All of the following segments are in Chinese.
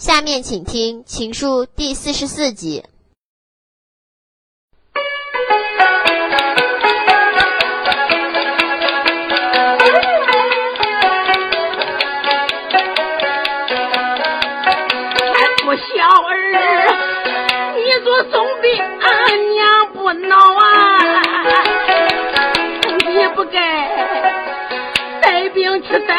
下面请听《情书》第四十四集。我小儿，你做总兵，俺娘不恼啊，你不该带兵去带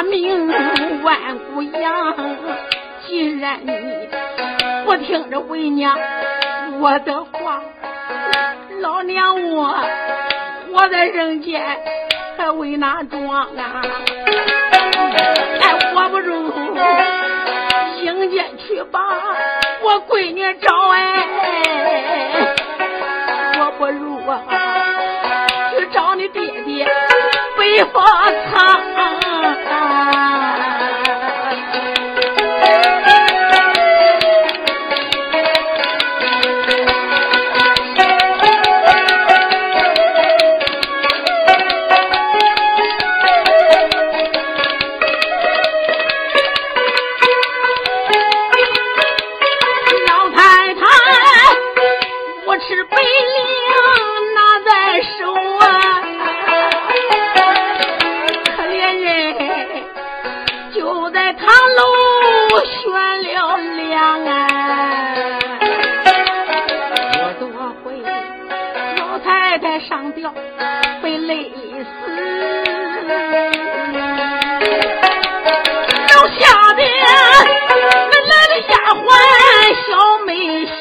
下马名万古扬。既然你不听着为娘我的话，老娘我活在人间还为哪桩啊？哎，我不如行间去把我闺女找哎，我不如啊去找你爹爹北方藏。堂楼悬了梁啊。我多回老太太上吊被累死。楼下的那来的丫鬟小梅仙，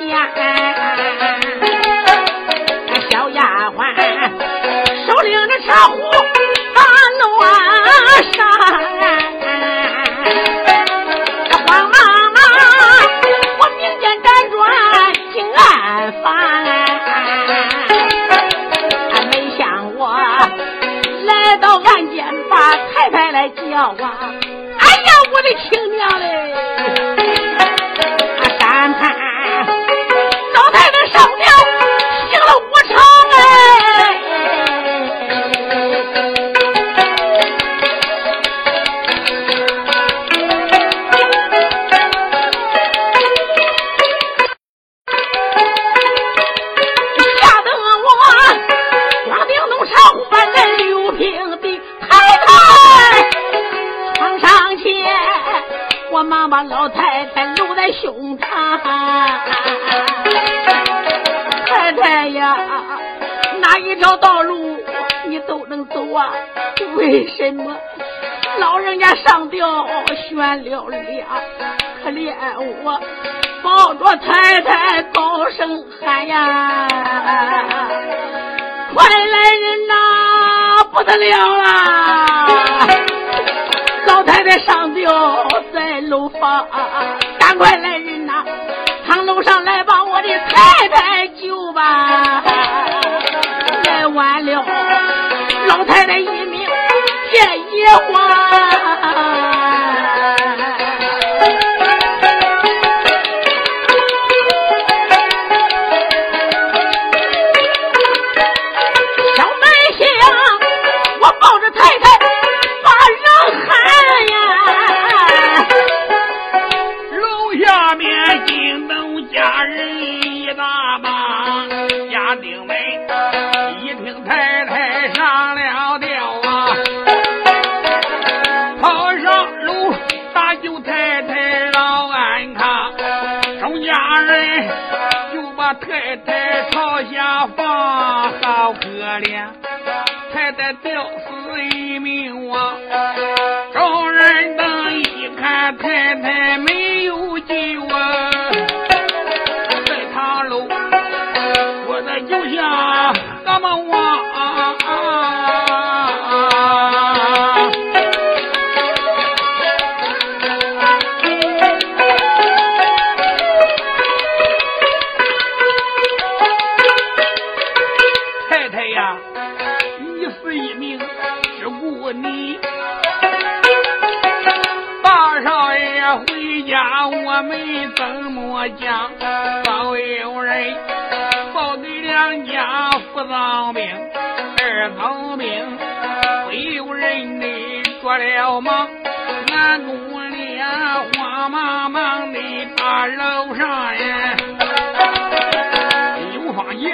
悬了梁？可怜我抱着太太高声喊呀！快来人呐，不得了啦！老太太上吊在楼房，赶快来人呐！堂楼上来把我的太太救吧！来晚了，老太太一命见野花。我们怎么，讲，早有人报给两家副藏兵，二藏兵会有人的着了忙，南宫烈慌忙忙的把楼上呀，刘芳爷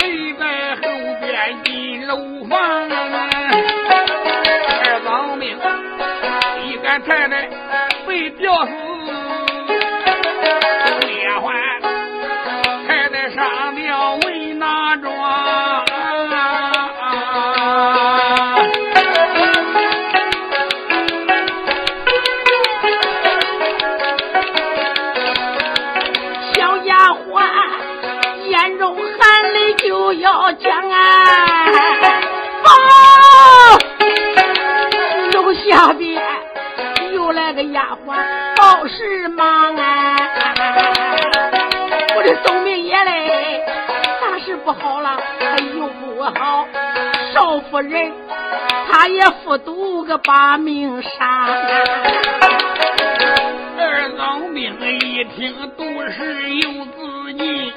围在后边进楼房，二藏兵一干太太被吊死。报事忙啊！我的宗明爷嘞，大事不好了，又不好。少夫人，她也服毒个把命杀。二老命一听都是有自己，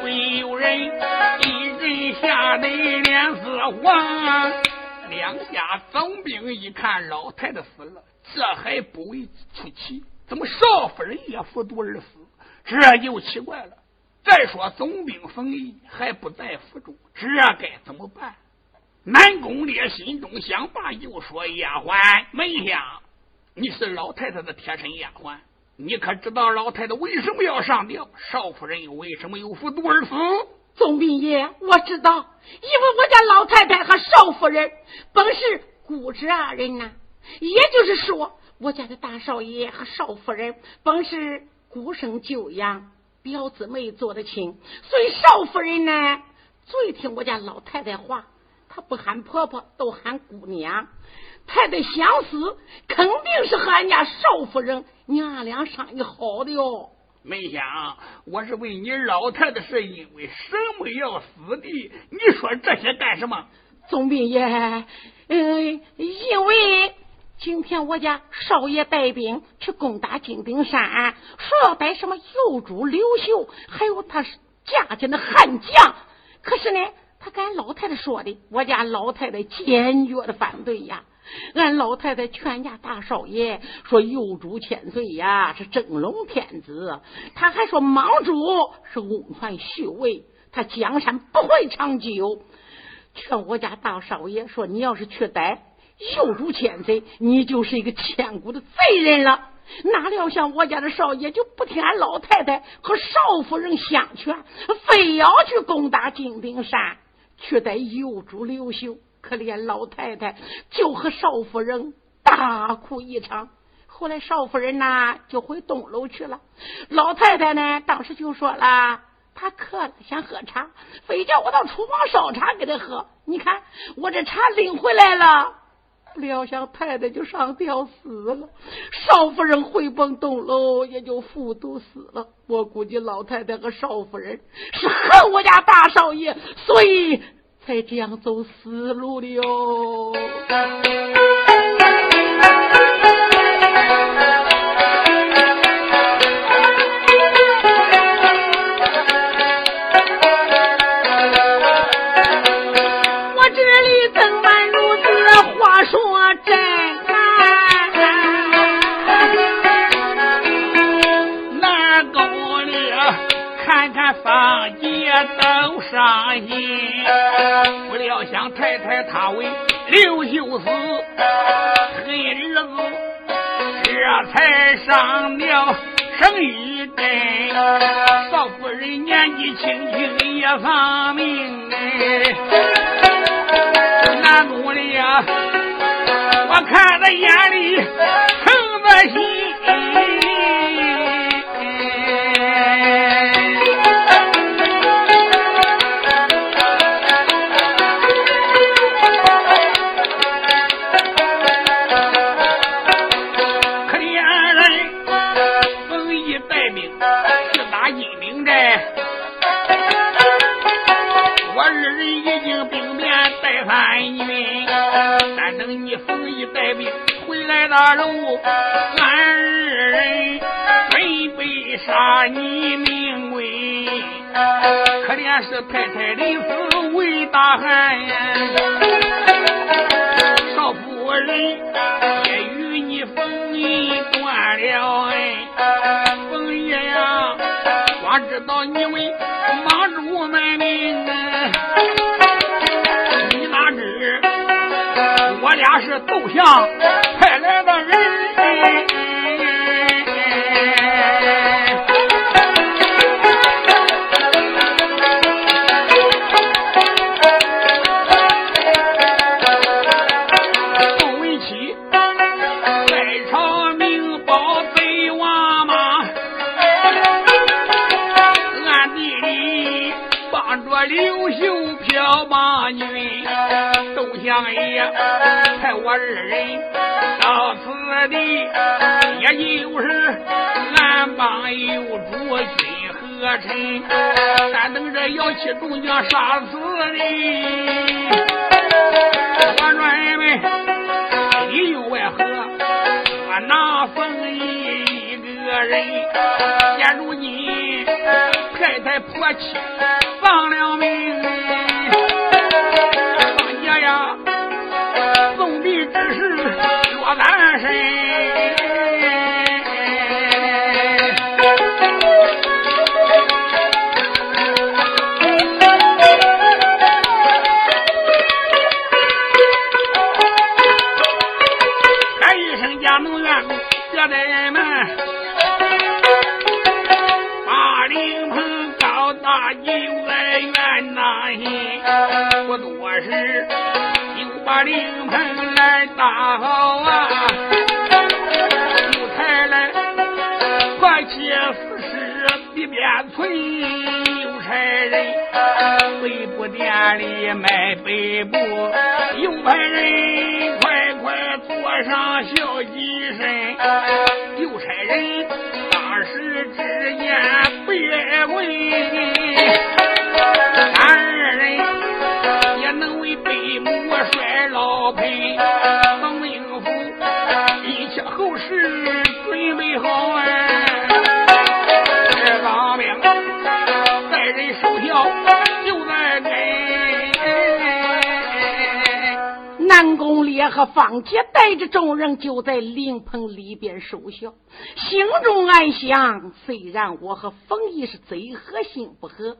不有人一人吓得脸色黄。两家总兵一看老太太死了。这还不为出奇，怎么少夫人也服毒而死？这就奇怪了。再说总兵冯毅还不在府中，这该怎么办？南宫烈心中想罢，又说：“丫鬟梅香，你是老太太的贴身丫鬟，你可知道老太太为什么要上吊？少夫人又为什么又服毒而死？”总兵爷，我知道，因为我家老太太和少夫人本是姑侄二人呐。也就是说，我家的大少爷和少夫人本是孤生旧养，表姊妹做的亲，所以少夫人呢最听我家老太太话，她不喊婆婆，都喊姑娘。太太想死，肯定是和俺家少夫人娘俩商议好的哟。没想，我是问你老太太是因为什么要死的？你说这些干什么？总兵爷，嗯，因为。今天我家少爷带兵去攻打金顶山，说要带什么幼主刘秀，还有他家家的悍将。可是呢，他跟俺老太太说的，我家老太太坚决的反对呀。俺老太太劝家大少爷说：“幼主千岁呀，是真龙天子。”他还说：“莽主是翁传虚伪，他江山不会长久。”劝我家大少爷说：“你要是去逮。”有主千岁，你就是一个千古的罪人了。哪料想我家的少爷就不听俺老太太和少夫人相劝，非要去攻打金顶山，去逮幼主刘秀。可怜老太太就和少夫人大哭一场。后来少夫人呐就回东楼去了，老太太呢当时就说了，她渴了想喝茶，非叫我到厨房烧茶给她喝。你看我这茶拎回来了。料想太太就上吊死了，少夫人回崩东楼也就服毒死了。我估计老太太和少夫人是恨我家大少爷，所以才这样走死路的哟。伤心，不料想太太她为刘秀死，恨儿子这才上了生一根。少夫人年纪轻轻也丧命哎，难过的呀，我看在眼里，疼在心。带兵回来大路，俺二人准备杀你命贵，可怜是太太临死为大汉，少夫人也与你冯姨断了恩，冯姨呀，光知道你为忙主卖命，你是窦相派来的人。二人到此地，也就是俺帮有主君和臣，但等着姚七众将杀死你。我认为里应外合，我拿冯一一个人，现如今太太婆妻丧了命。他单身，他一生家母院，家在那八里坪高大幼儿园，那不多时。灵棚来大好啊！有才来快切死尸一边存，有差人北部店里卖北部，有派人快快坐上小几身，有差人当时之间别问，俺二人也能为北母。老裴，王应府，一切后事准备好哎。这当兵带人守孝就在跟。南宫烈和方杰带着众人就在灵棚里边守孝，心中暗想：虽然我和冯毅是贼合心不合，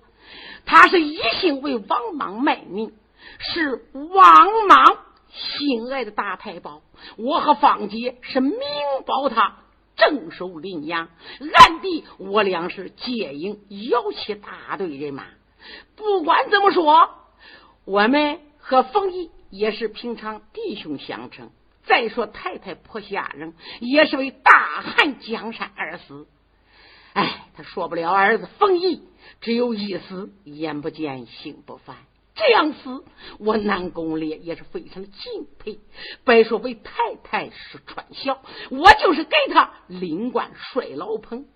他是一心为王莽卖命。是王莽心爱的大太保，我和方杰是明保他镇守临阳，暗地我俩是接应摇旗大队人马。不管怎么说，我们和冯毅也是平常弟兄相称。再说太太婆下人，也是为大汉江山而死。哎，他说不了儿子冯毅，只有一死，眼不见心不烦。这样死，我南宫烈也是非常的敬佩。别说为太太是传孝，我就是给他领官帅老彭，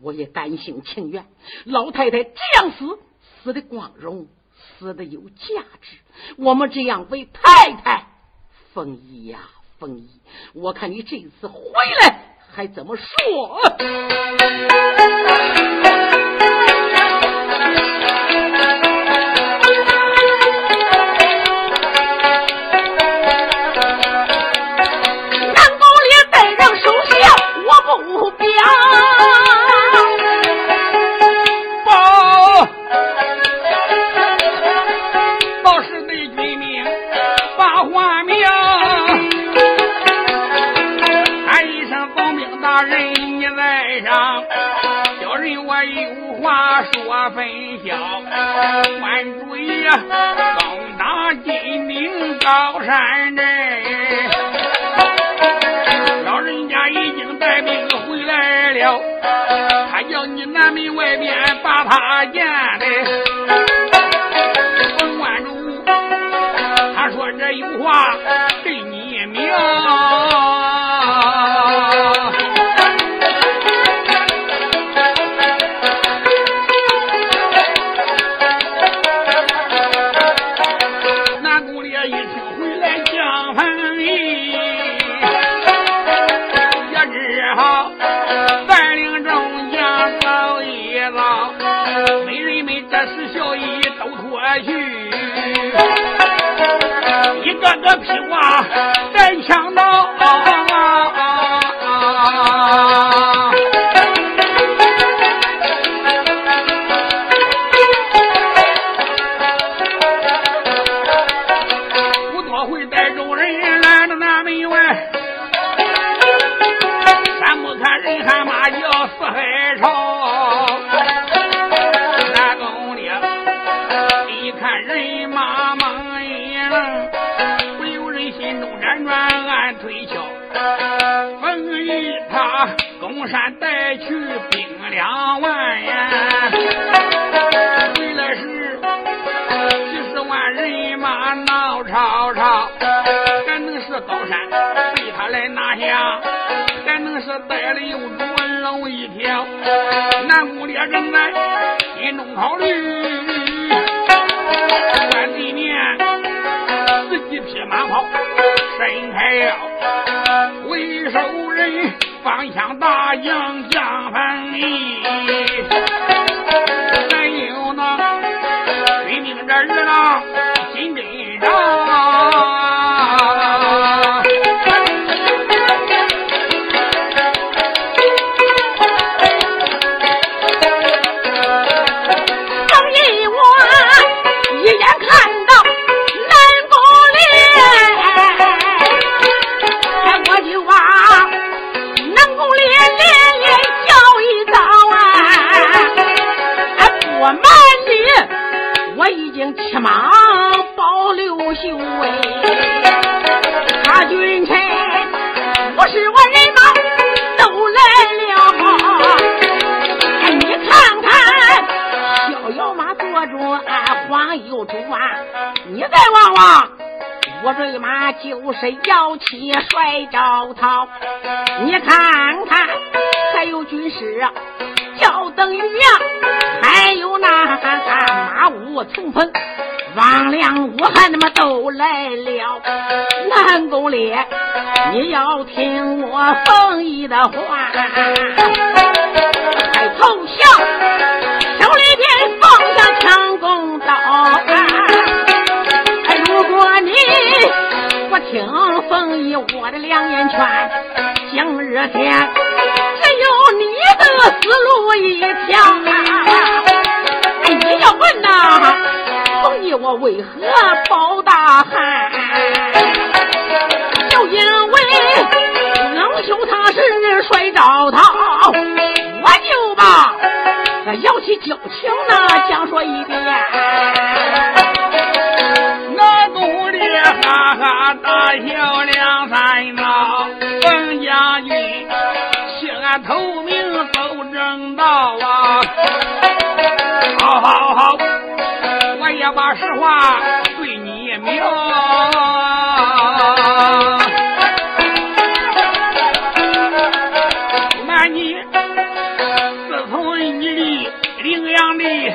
我也甘心情愿。老太太这样死，死的光荣，死的有价值。我们这样为太太，凤仪呀，凤仪，我看你这次回来还怎么说？主意攻打金陵高山镇，老人家已经带兵回来了，他叫你南门外边把他见的。听话。啊山被他来拿下还能是带了又捉了一条南宫烈人呢心中考虑山里面十几匹马跑伸开了为首人方向大将杨帆离啊，话。好好好，我也把实话对你明。不瞒你，自从你，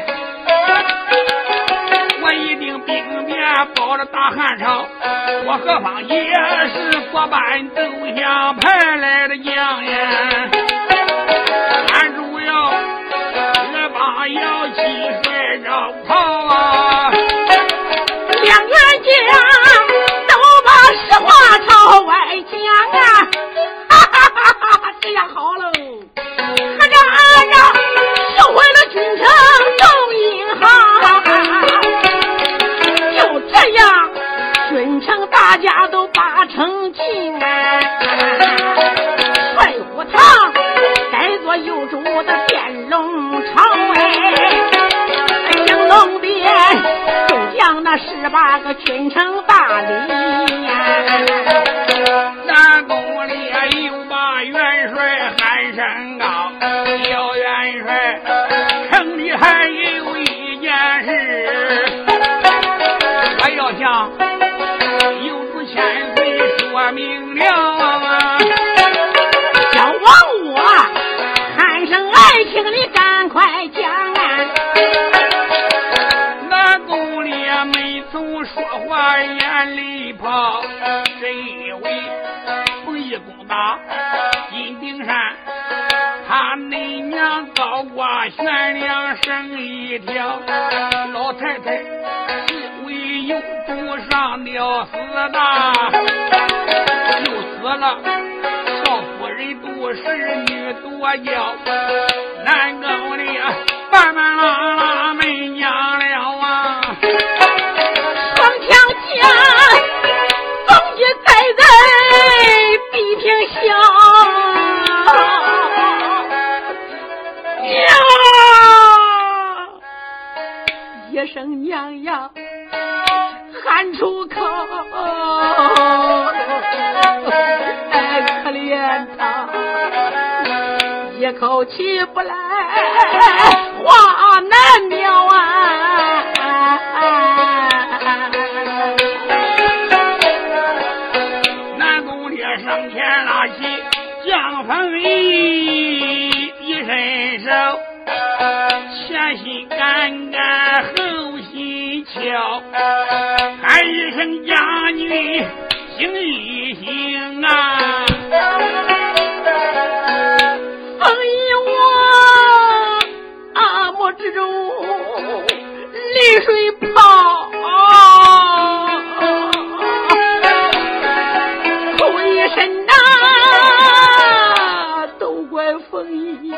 我一定着大朝。我何方也是国班都相派来的将呀。Fire! 攻打金顶山，他恁娘高挂悬梁生一条，老太太因为有主上吊死的，又死了。少夫人多侍女多娇，男更的半半拉拉美女。口气不来话难描啊南宫烈上前拉起蒋鹏宇一伸手前心杆杆后心敲喊一声嫁女行一行啊泪水泡哭一声呐都怪风衣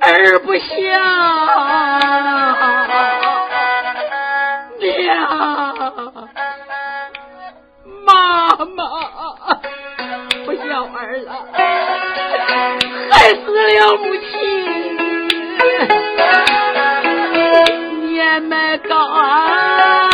儿不孝娘妈妈不孝儿了害死了母亲 میں کہا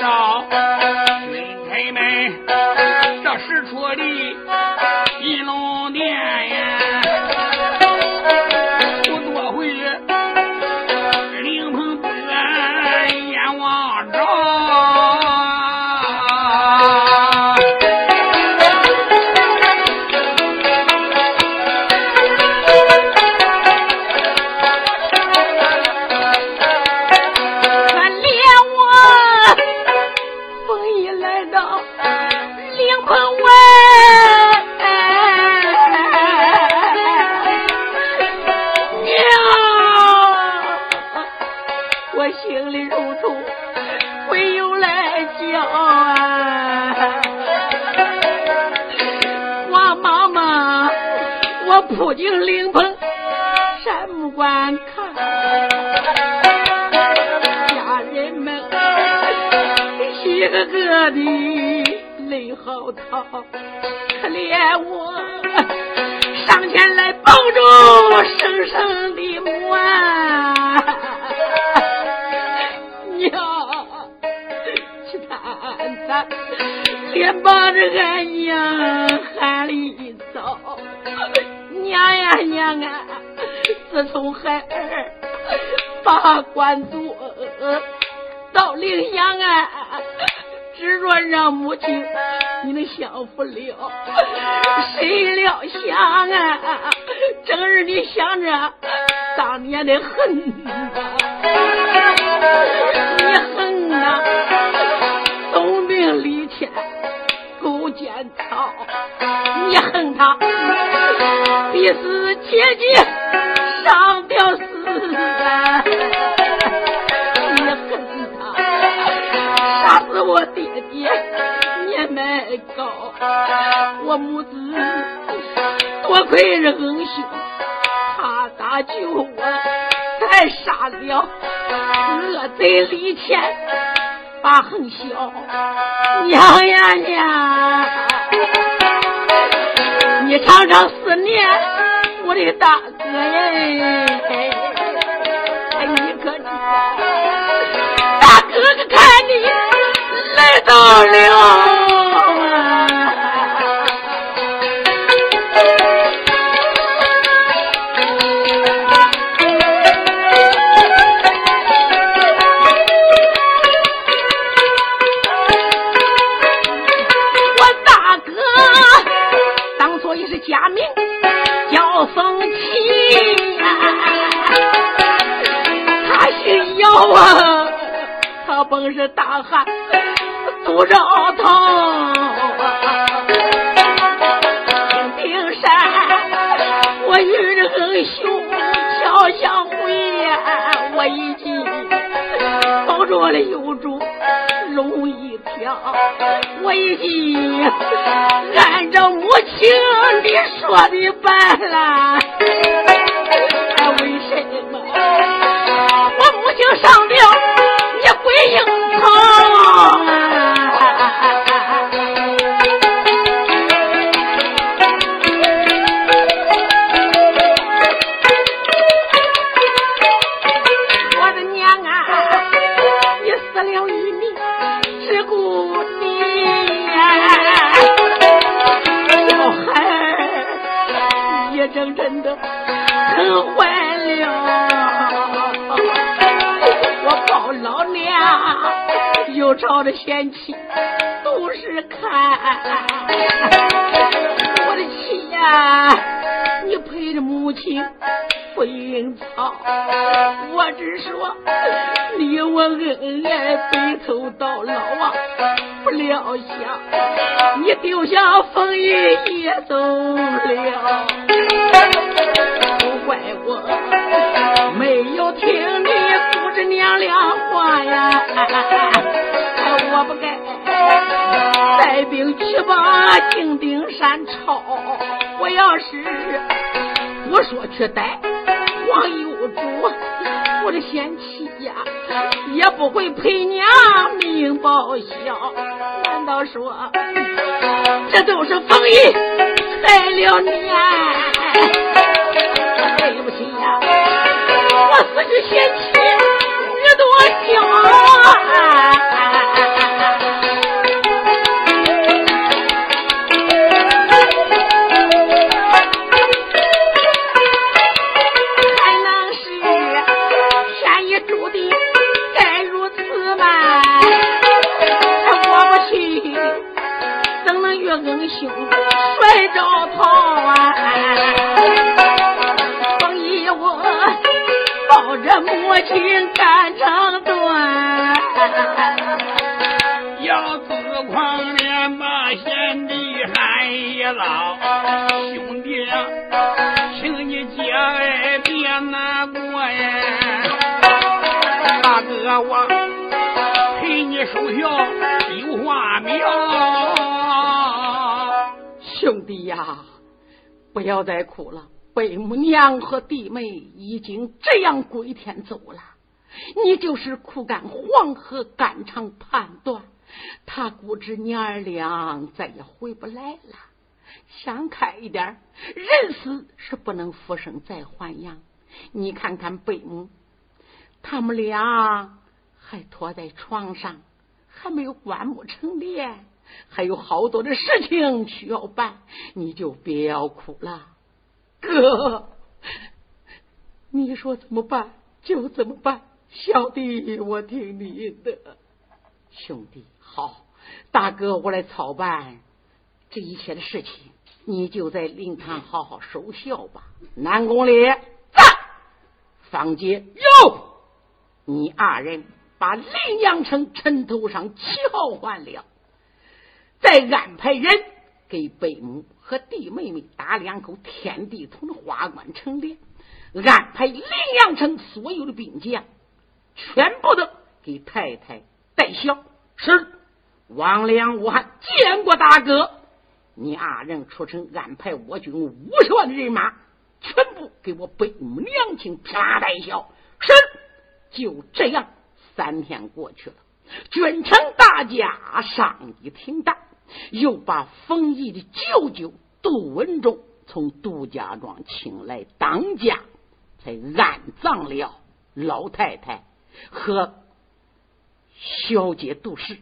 找满足到领养啊执着让母亲你能享福了谁料想啊整日里想着当年的恨呐你恨啊总兵李谦勾践操你恨他逼死姐姐上吊死啊太高，我母子多亏是恩兄，他搭救我，才杀了恶贼李乾，把横霄娘呀娘，你常常思念我的大哥耶，哎，你可知道，大哥哥看你。来到了。好啊！他本是大汉，祖上熬汤。金顶山，我遇着恩兄，小相会呀，我一计，保住了有主龙一条，我已经，按照母亲你说的办了。请上吊你回应他？朝着贤妻都是看，我的妻呀，你陪着母亲不应操。我只说你我恩爱白头到老啊，不料想你丢下风雨也走了，都怪我没有听你姑侄娘俩话呀。我不该带兵去把金顶山抄。我要是不说去逮黄有主，我的贤妻呀，也不会陪娘命报销。难道说这都是冯玉害了你？对不起呀，我死去贤妻不要再哭了。贝母娘和弟妹已经这样归天走了，你就是苦干黄河肝肠判断，他估知娘儿俩再也回不来了。想开一点，人死是不能复生再还阳。你看看贝母，他们俩还拖在床上，还没有棺木成殓，还有好多的事情需要办，你就别要哭了。哥，你说怎么办就怎么办，小弟我听你的。兄弟，好，大哥，我来操办这一切的事情，你就在灵堂好好守孝吧。南宫烈，在，方杰有，你二人把临阳城城头上旗号换了，再安排人给贝母和弟妹妹打两口天地通的花冠成殓，安排临阳城所有的兵将，全部都给太太带孝。是。王良、武汉见过大哥，你二人出城安排我军五十万的人马，全部给我北母娘亲啪带孝。是，就这样，三天过去了，君臣大家商议停当，又把冯毅的舅舅杜文忠从杜家庄请来当家，才安葬了老太太和小姐杜氏。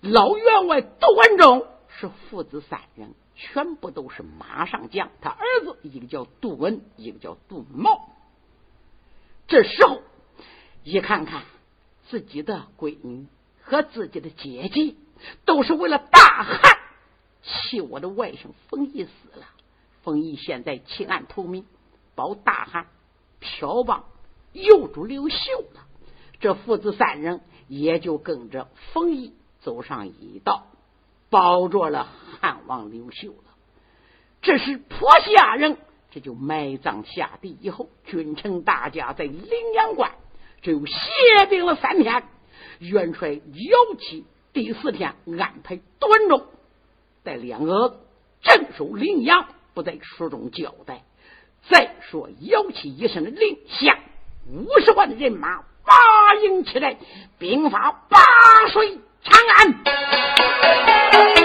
老员外杜文忠是父子三人，全部都是马上将。他儿子一个叫杜文，一个叫杜茂。这时候一看看自己的闺女和自己的姐姐，都是为了大汉，气我的外甥冯毅死了。冯毅现在弃暗投明，保大汉漂帮诱住刘秀了。这父子三人也就跟着冯毅。走上一道，保着了汉王刘秀了。这是坡下人，这就埋葬下地以后，君臣大家在灵阳关就歇兵了三天。元帅姚起第四天安排端中带两个镇守临阳，不在书中交代。再说姚起一声令下，五十万人马八营起来，兵发八水。长安，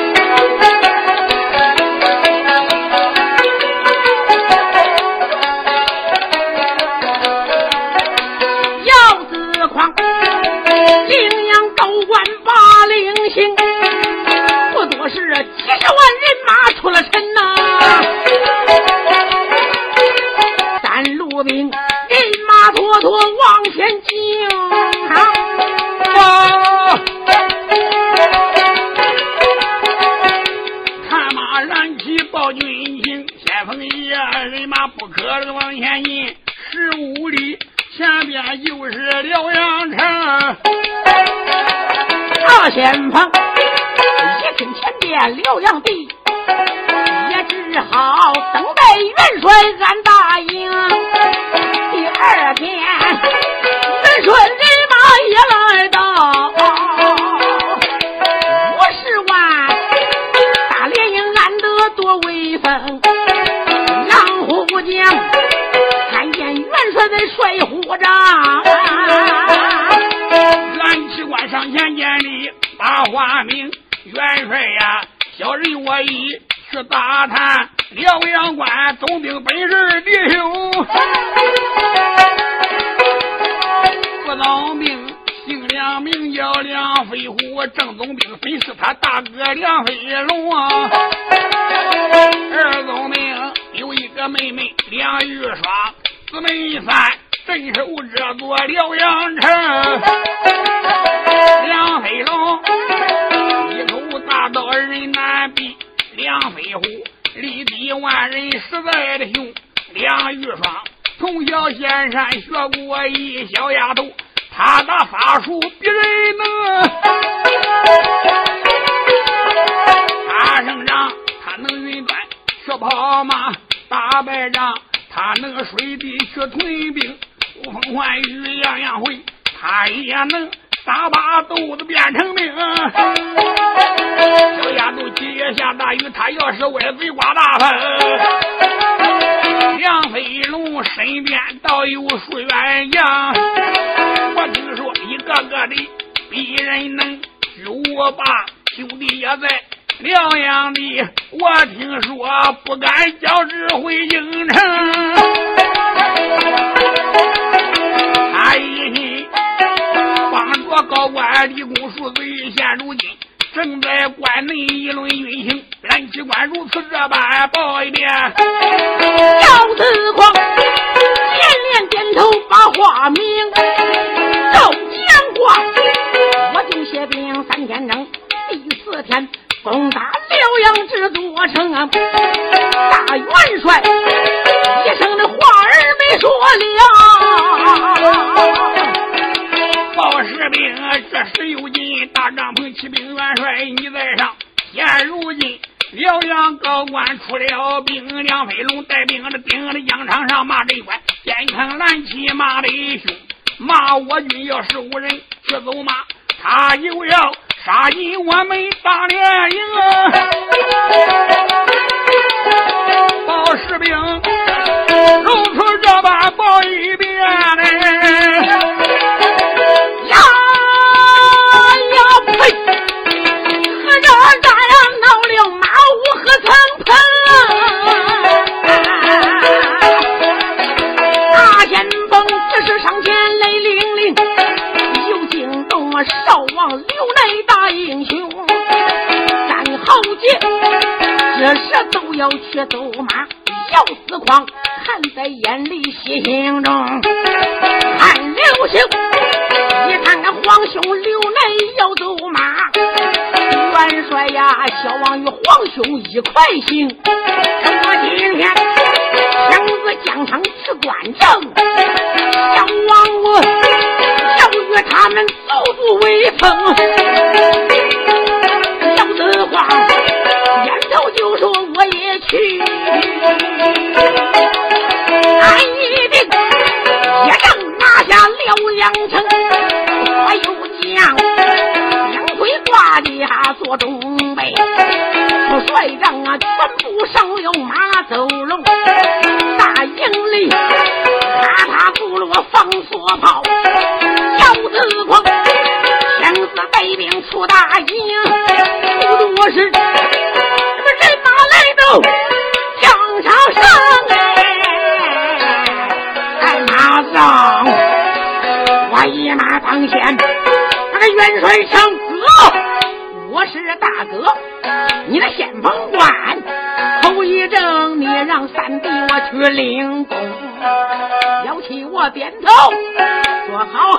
三路兵人马妥妥往前进。人马不可往前进，十五里前边就是辽阳城。大前方一听前边辽阳地，只好等待元帅安大营。第二天，元帅人马也来到，五十万大连营安得多威风。狼虎将看见元帅在帅虎帐，俺只管上前见礼，把话明。元帅呀，小人我已去打探辽阳关总兵本事弟兄，副总兵姓梁，名叫梁飞虎，正总兵本是他大哥梁飞龙啊，二总兵。有一个妹妹梁玉霜，姊妹三镇守这座辽阳城。梁飞龙梁飞虎力敌万人实在的凶。梁玉霜从小仙山学过一小丫头，她的法术比人能。他生长，他能云端学跑马。打败仗，他能水地学屯兵，呼风唤雨样样会，他也能打把豆子变成兵。小丫头几月下大雨，他要是歪嘴刮大风。梁飞龙身边倒有数员将，我听说一个个的比人能，就我爸兄弟也在。辽阳的，我听说不敢交指回京城。到万里公四岁，现如今正在关内议论运行。蓝旗官如此这般报一遍。赵子光连连点头，把话明。赵建光，我就写兵三天整，第四天攻打辽阳这座城。大元帅一声的话儿没说了。士兵，这石有劲大帐篷骑兵元帅你在上。现如今辽阳高官出了兵，梁飞龙带兵的顶着疆场上骂这官，肩扛蓝旗骂的凶，骂我军要是无人去走马，他又要杀进我们大连营。报士兵，如出这般报一遍嘞。要去走马，要死狂看在眼里，心中看流星。你看那皇兄刘内要走马，元帅呀，小王与皇兄一块行。我今天亲自将场去观正，小王我要与他们走足威风。将两腿挂下做中备，我率帐啊全部上了马走龙，大营里咔嚓咕噜放锁炮，小子狂，天子带兵出大营，人生哥，我是大哥，你的先锋官，头一正，你让三弟我去领功，要起我点头，说好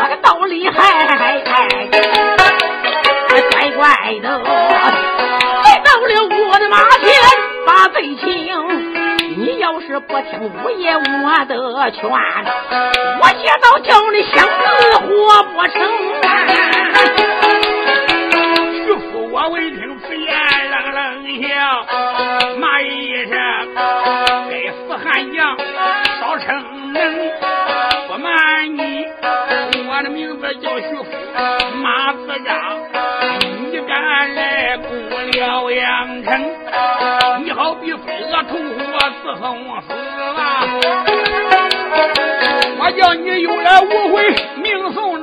我的刀厉害，乖乖的，来到了我的马前，把罪情。你要是不听五爷我的劝，我接到叫你想死活不成。徐福我闻听此言，冷冷笑，骂一声：“该死汉将，少逞能！不瞒你，我的名字叫徐福，马子章。你敢来攻辽阳城？你好比飞蛾扑火。”伺候死啊！我叫你有来无回，命送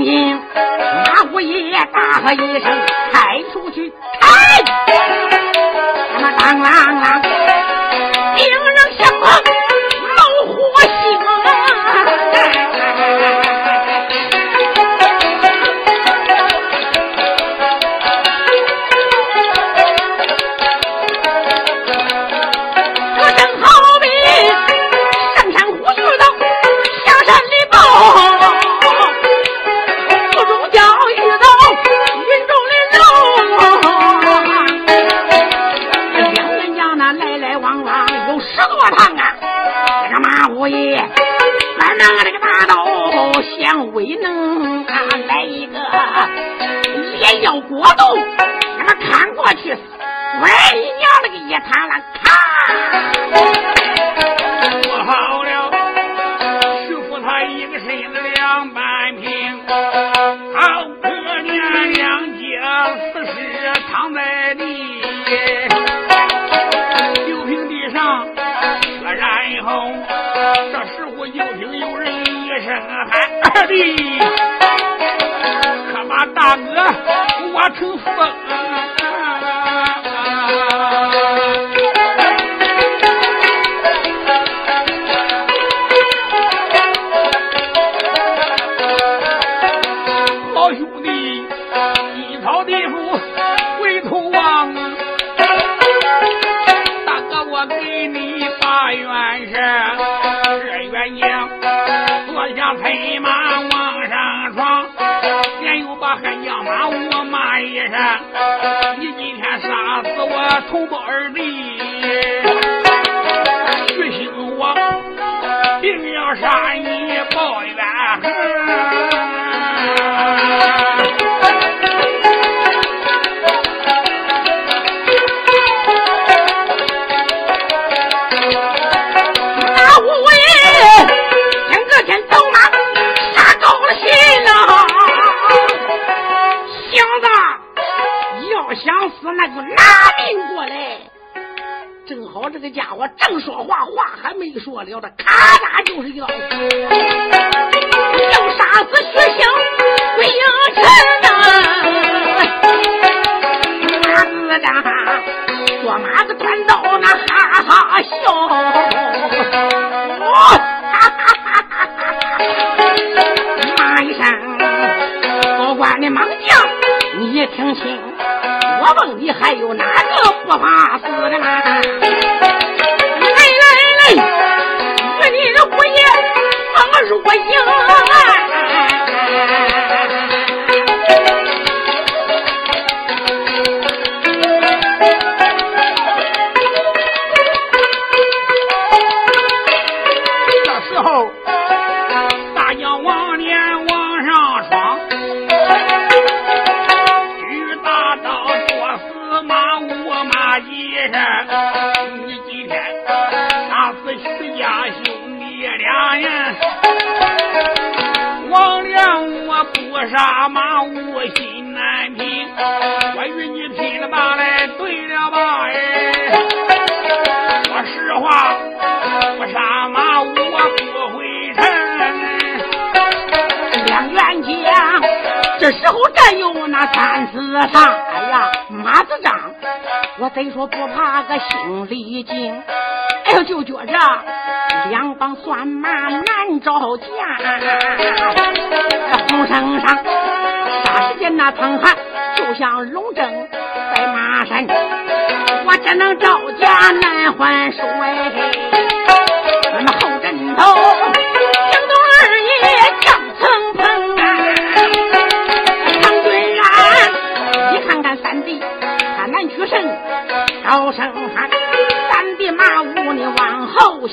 往上迎，马五爷大喝一声，开出去，开！什么当啷啷，兵时候占有那三四杀，哎呀，马子张。我虽说不怕个心里惊，哎呦就觉着两帮算马难招架。红绳上霎时间那苍寒，就像龙争在马山，我只能招架难还手哎。那么后阵头，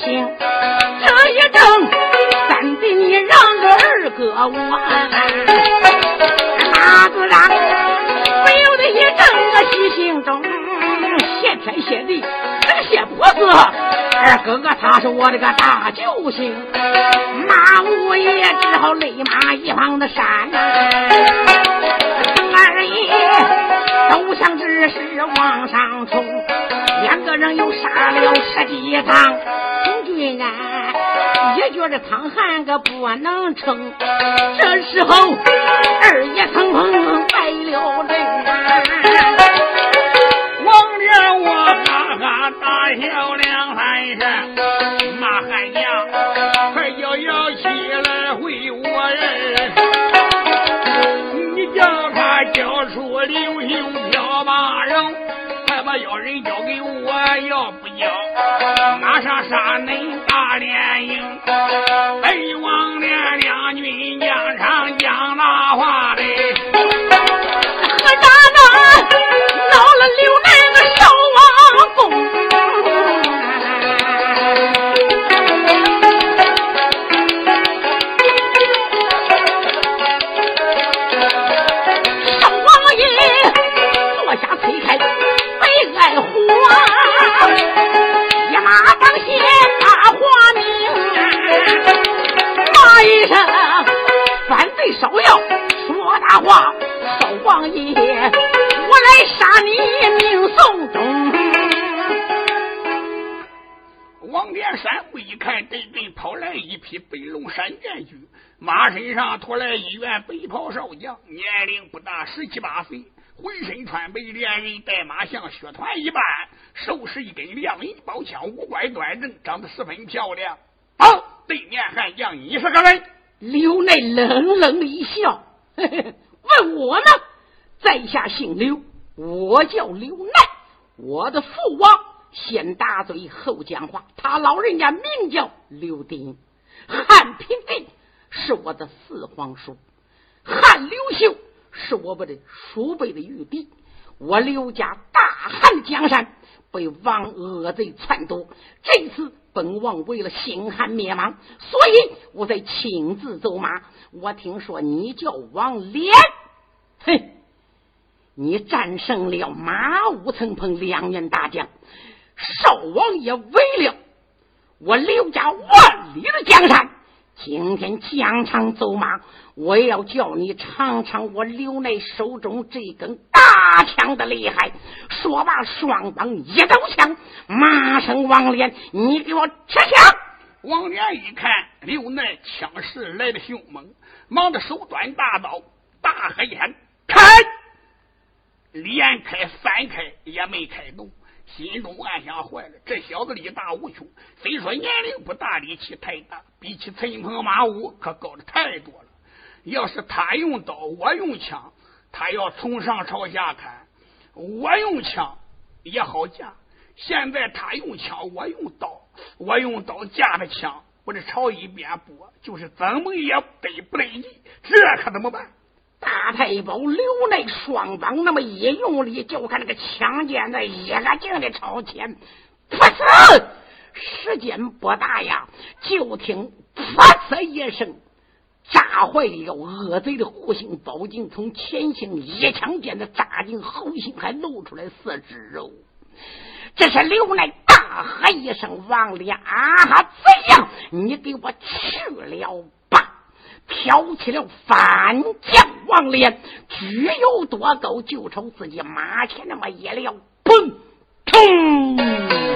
这一正，三弟你让个二哥我。马子让，不由得一正个喜心中，谢天谢地，这个谢婆子，二哥哥他是我的个大救星。马武也只好勒马一旁的山。二爷。都想只是往上冲，两个人又杀了十几趟，宋军然也觉得苍寒个不能撑。这时候二爷腾鹏败了阵，王连我哈哈大笑两三声，骂汉娘要人交给我，要不交，马上杀恁大连营。匹白龙山剑驹，马身上驮来一员白袍少将，年龄不大，十七八岁，浑身穿白，连人带马像雪团一般，手持一根亮银宝枪，五官端正，长得十分漂亮。好，对面悍将，你是个人？刘奈冷冷的一笑，嘿嘿问我呢？在下姓刘，我叫刘耐，我的父王。先打嘴后讲话，他老人家名叫刘丁，汉平帝是我的四皇叔，汉刘秀是我们的叔辈的玉帝。我刘家大汉江山被王恶贼篡夺，这次本王为了兴汉灭亡，所以我才亲自走马。我听说你叫王连，嘿，你战胜了马武曾鹏两员大将。少王爷为了我刘家万里的江山，今天疆场走马，我也要叫你尝尝我刘内手中这根大枪的厉害。说罢，双方一刀枪，马上王连，你给我吃枪！王连一看刘内枪势来的凶猛，忙的手端大刀，大喝一声：“开！”连开三开也没开动。心中暗想：坏了，这小子力大无穷。虽说年龄不大，力气太大，比起陈鹏、马武可高的太多了。要是他用刀，我用枪，他要从上朝下砍，我用枪也好架。现在他用枪，我用刀，我用刀架着枪，我这朝一边拨，就是怎么也得不得劲，这可怎么办？大太保刘奈双膀那么一用力，就看那个枪尖子一个劲的朝前，噗呲！时间不大呀，就听噗呲一声，炸坏了恶贼的护心宝镜，从前心一枪间的扎进后心，还露出来四只肉。这是刘奈大喝一声：“王连啊，怎样？你给我去了吧！”挑起了反将王连，只有多高，就冲自己马前那么一撩，砰！冲！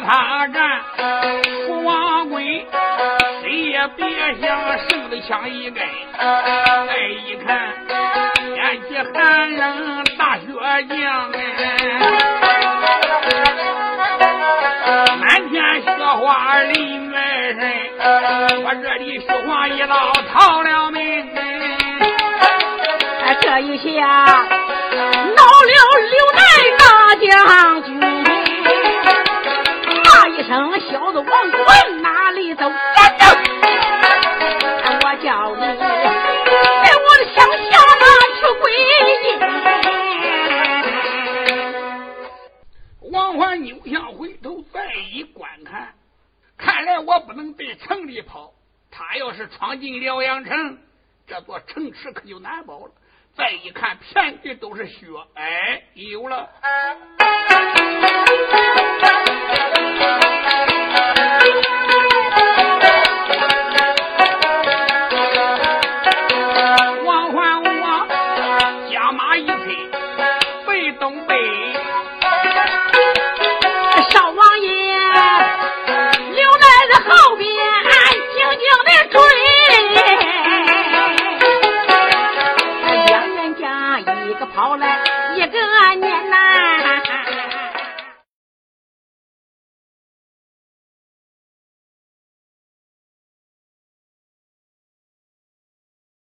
他战，楚王贵谁也别想胜得枪一根。再一看，天气寒冷，大雪降哎满天雪花林外人，我这里雪花一道逃了命。哎这一下。闹了刘南大将军，声：“小子王滚，哪里走？站住！我叫你在我的枪下去跪地。”王环扭向回头，再一观看，看来我不能对城里跑。他要是闯进辽阳城，这座城池可就难保了。再一看，遍地都是雪，哎，有了。Thank you.